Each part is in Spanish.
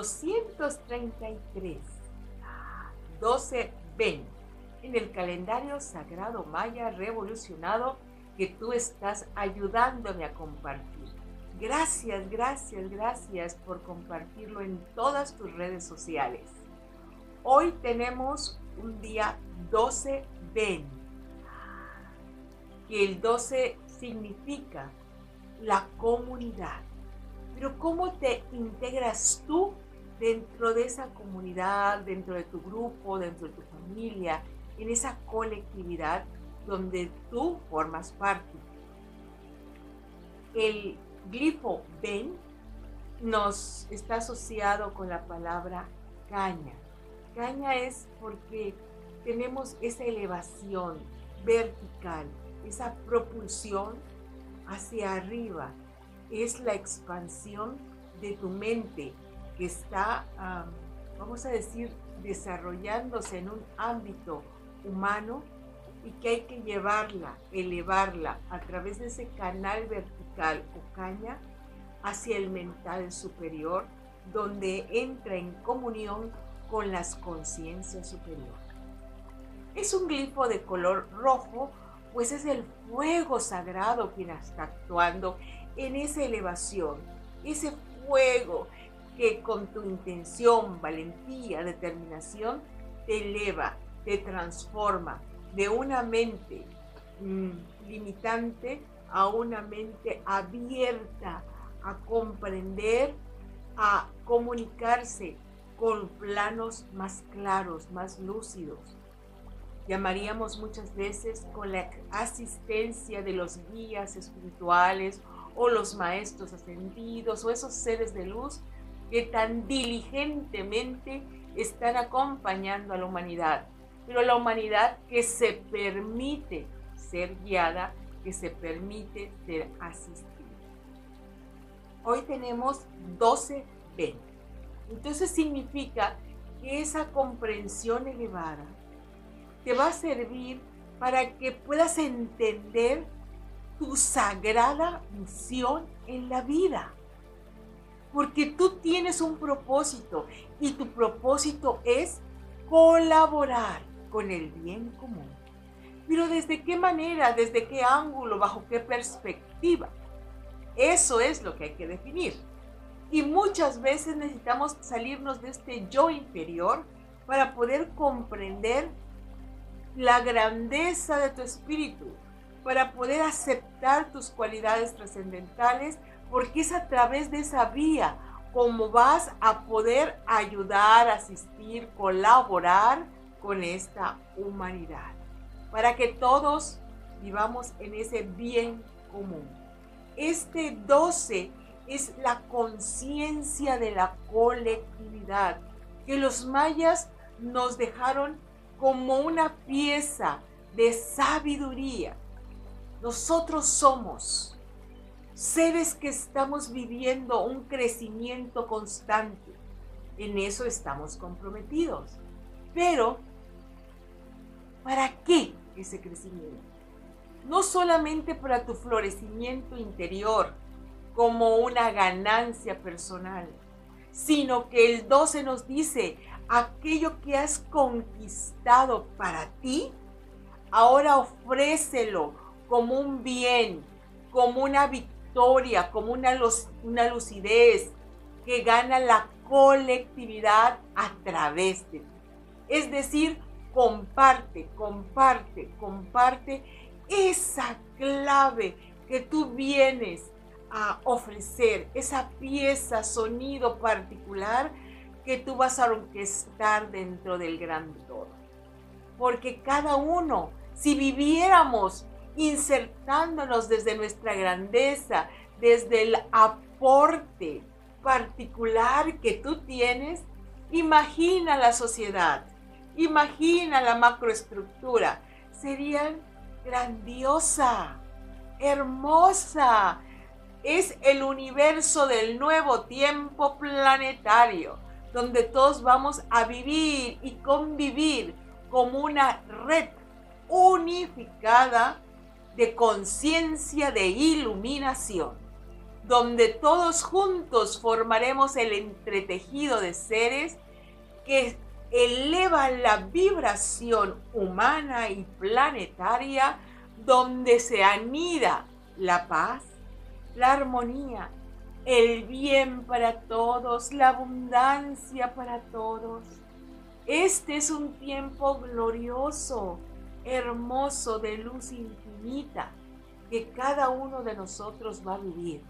233. 12 ven en el calendario sagrado maya revolucionado que tú estás ayudándome a compartir. Gracias, gracias, gracias por compartirlo en todas tus redes sociales. Hoy tenemos un día 12 ven, que el 12 significa la comunidad. Pero ¿cómo te integras tú dentro de esa comunidad, dentro de tu grupo, dentro de tu familia, en esa colectividad donde tú formas parte? El glifo Ben nos está asociado con la palabra caña. Caña es porque tenemos esa elevación vertical, esa propulsión hacia arriba. Es la expansión de tu mente está, vamos a decir, desarrollándose en un ámbito humano y que hay que llevarla, elevarla a través de ese canal vertical o caña hacia el mental superior, donde entra en comunión con las conciencias superiores. Es un glifo de color rojo, pues es el fuego sagrado quien está actuando en esa elevación, ese fuego que con tu intención, valentía, determinación, te eleva, te transforma de una mente mm, limitante a una mente abierta a comprender, a comunicarse con planos más claros, más lúcidos. Llamaríamos muchas veces con la asistencia de los guías espirituales o los maestros ascendidos o esos seres de luz que tan diligentemente están acompañando a la humanidad. Pero la humanidad que se permite ser guiada, que se permite ser asistida. Hoy tenemos 12 20. Entonces significa que esa comprensión elevada te va a servir para que puedas entender tu sagrada misión en la vida. Porque tú tienes un propósito y tu propósito es colaborar con el bien común. Pero ¿desde qué manera? ¿Desde qué ángulo? ¿Bajo qué perspectiva? Eso es lo que hay que definir. Y muchas veces necesitamos salirnos de este yo inferior para poder comprender la grandeza de tu espíritu, para poder aceptar tus cualidades trascendentales, porque es a través de esa vía como vas a poder ayudar, asistir, colaborar con esta humanidad, para que todos vivamos en ese bien común. Este 12 es la conciencia de la colectividad que los mayas nos dejaron como una pieza de sabiduría. Nosotros somos seres que estamos viviendo un crecimiento constante. En eso estamos comprometidos. Pero, ¿para qué ese crecimiento? No solamente para tu florecimiento interior, como una ganancia personal, sino que el 12 nos dice, aquello que has conquistado para ti, ahora ofrécelo como un bien, como una victoria, como una, una lucidez que gana la colectividad a través de ti. Es decir, comparte, comparte, comparte esa clave que tú vienes a ofrecer, esa pieza, sonido particular que tú vas a orquestar dentro del gran todo. Porque cada uno, si viviéramos insertándonos desde nuestra grandeza, desde el aporte particular que tú tienes, imagina la sociedad, imagina la macroestructura, sería grandiosa, hermosa, es el universo del nuevo tiempo planetario, donde todos vamos a vivir y convivir como una red unificada de conciencia de iluminación, donde todos juntos formaremos el entretejido de seres que elevan la vibración humana y planetaria, donde se anida la paz, la armonía, el bien para todos, la abundancia para todos. Este es un tiempo glorioso, hermoso, de luz infinita que cada uno de nosotros va a vivir.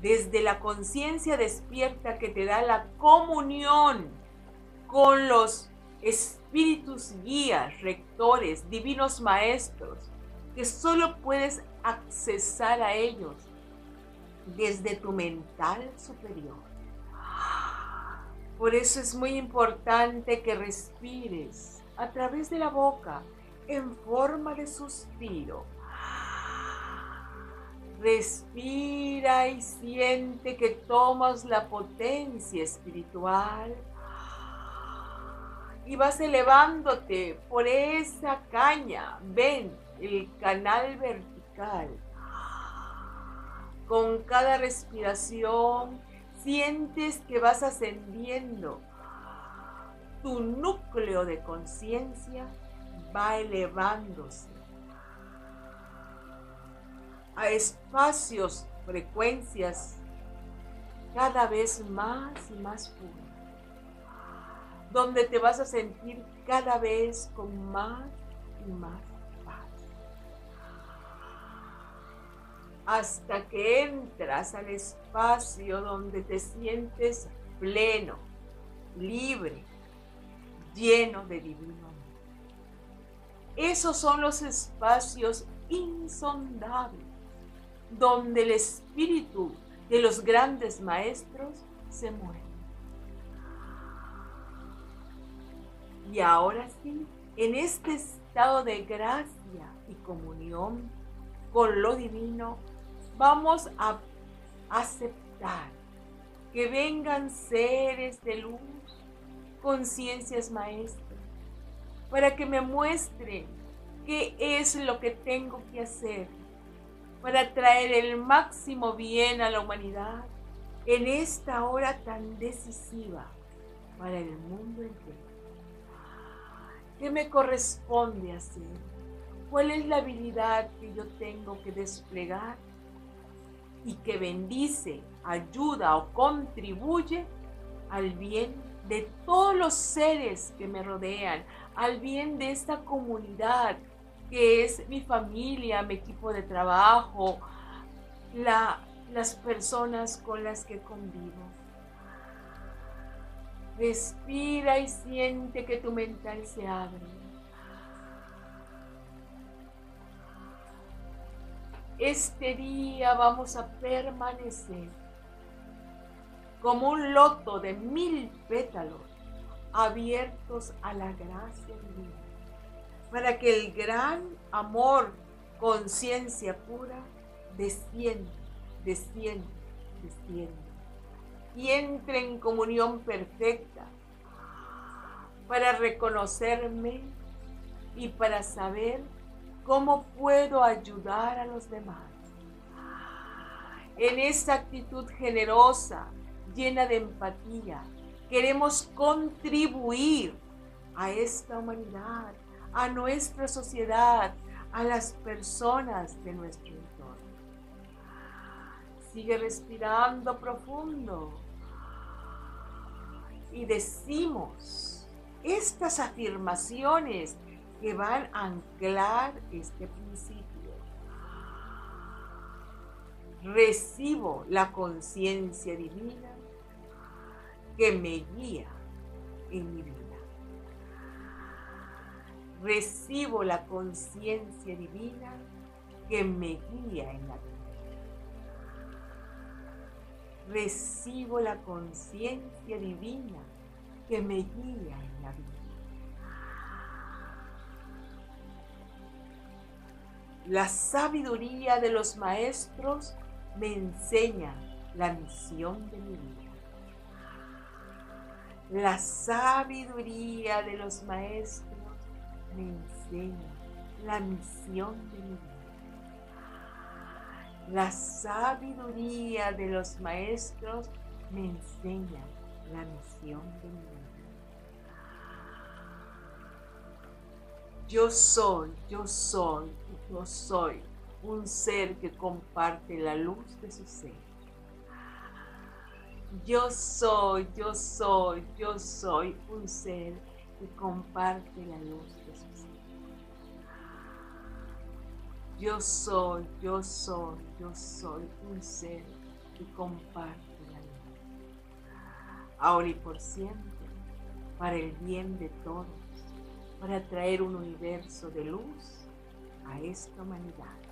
Desde la conciencia despierta que te da la comunión con los espíritus guías, rectores, divinos maestros, que solo puedes accesar a ellos desde tu mental superior. Por eso es muy importante que respires a través de la boca en forma de suspiro. Respira y siente que tomas la potencia espiritual y vas elevándote por esa caña. Ven, el canal vertical con cada respiración sientes que vas ascendiendo. Tu núcleo de conciencia va elevándose a espacios, frecuencias cada vez más y más puras, donde te vas a sentir cada vez con más y más hasta que entras al espacio donde te sientes pleno, libre, lleno de divino. Esos son los espacios insondables donde el espíritu de los grandes maestros se mueve. Y ahora sí, en este estado de gracia y comunión con lo divino, vamos a aceptar que vengan seres de luz, conciencias maestras, para que me muestren qué es lo que tengo que hacer para traer el máximo bien a la humanidad en esta hora tan decisiva para el mundo entero. ¿Qué me corresponde hacer? ¿Cuál es la habilidad que yo tengo que desplegar y que bendice, ayuda o contribuye al bien de todos los seres que me rodean, al bien de esta comunidad que es mi familia, mi equipo de trabajo, las personas con las que convivo. Respira y siente que tu mental se abre Este día vamos a permanecer como un loto de mil pétalos abiertos a la gracia divina, para que el gran amor, conciencia pura, descienda, descienda, descienda y entre en comunión perfecta para reconocerme y para saber ¿Cómo puedo ayudar a los demás? En esta actitud generosa, llena de empatía, queremos contribuir a esta humanidad, a nuestra sociedad, a las personas de nuestro entorno. Sigue respirando profundo y decimos estas afirmaciones que van a anclar este principio. Recibo la conciencia divina que me guía en mi vida. Recibo la conciencia divina que me guía en la vida. Recibo la conciencia divina que me guía en la vida. La sabiduría de los maestros me enseña la misión de mi vida. La sabiduría de los maestros me enseña la misión de mi vida. La sabiduría de los maestros me enseña la misión de mi vida. Yo soy, yo soy, yo soy un ser que comparte la luz de su ser. Yo soy, yo soy, yo soy un ser que comparte la luz de su ser. Yo soy, yo soy, yo soy un ser que comparte la luz. Ahora y por siempre, para el bien de todos, para traer un universo de luz a esta humanidad.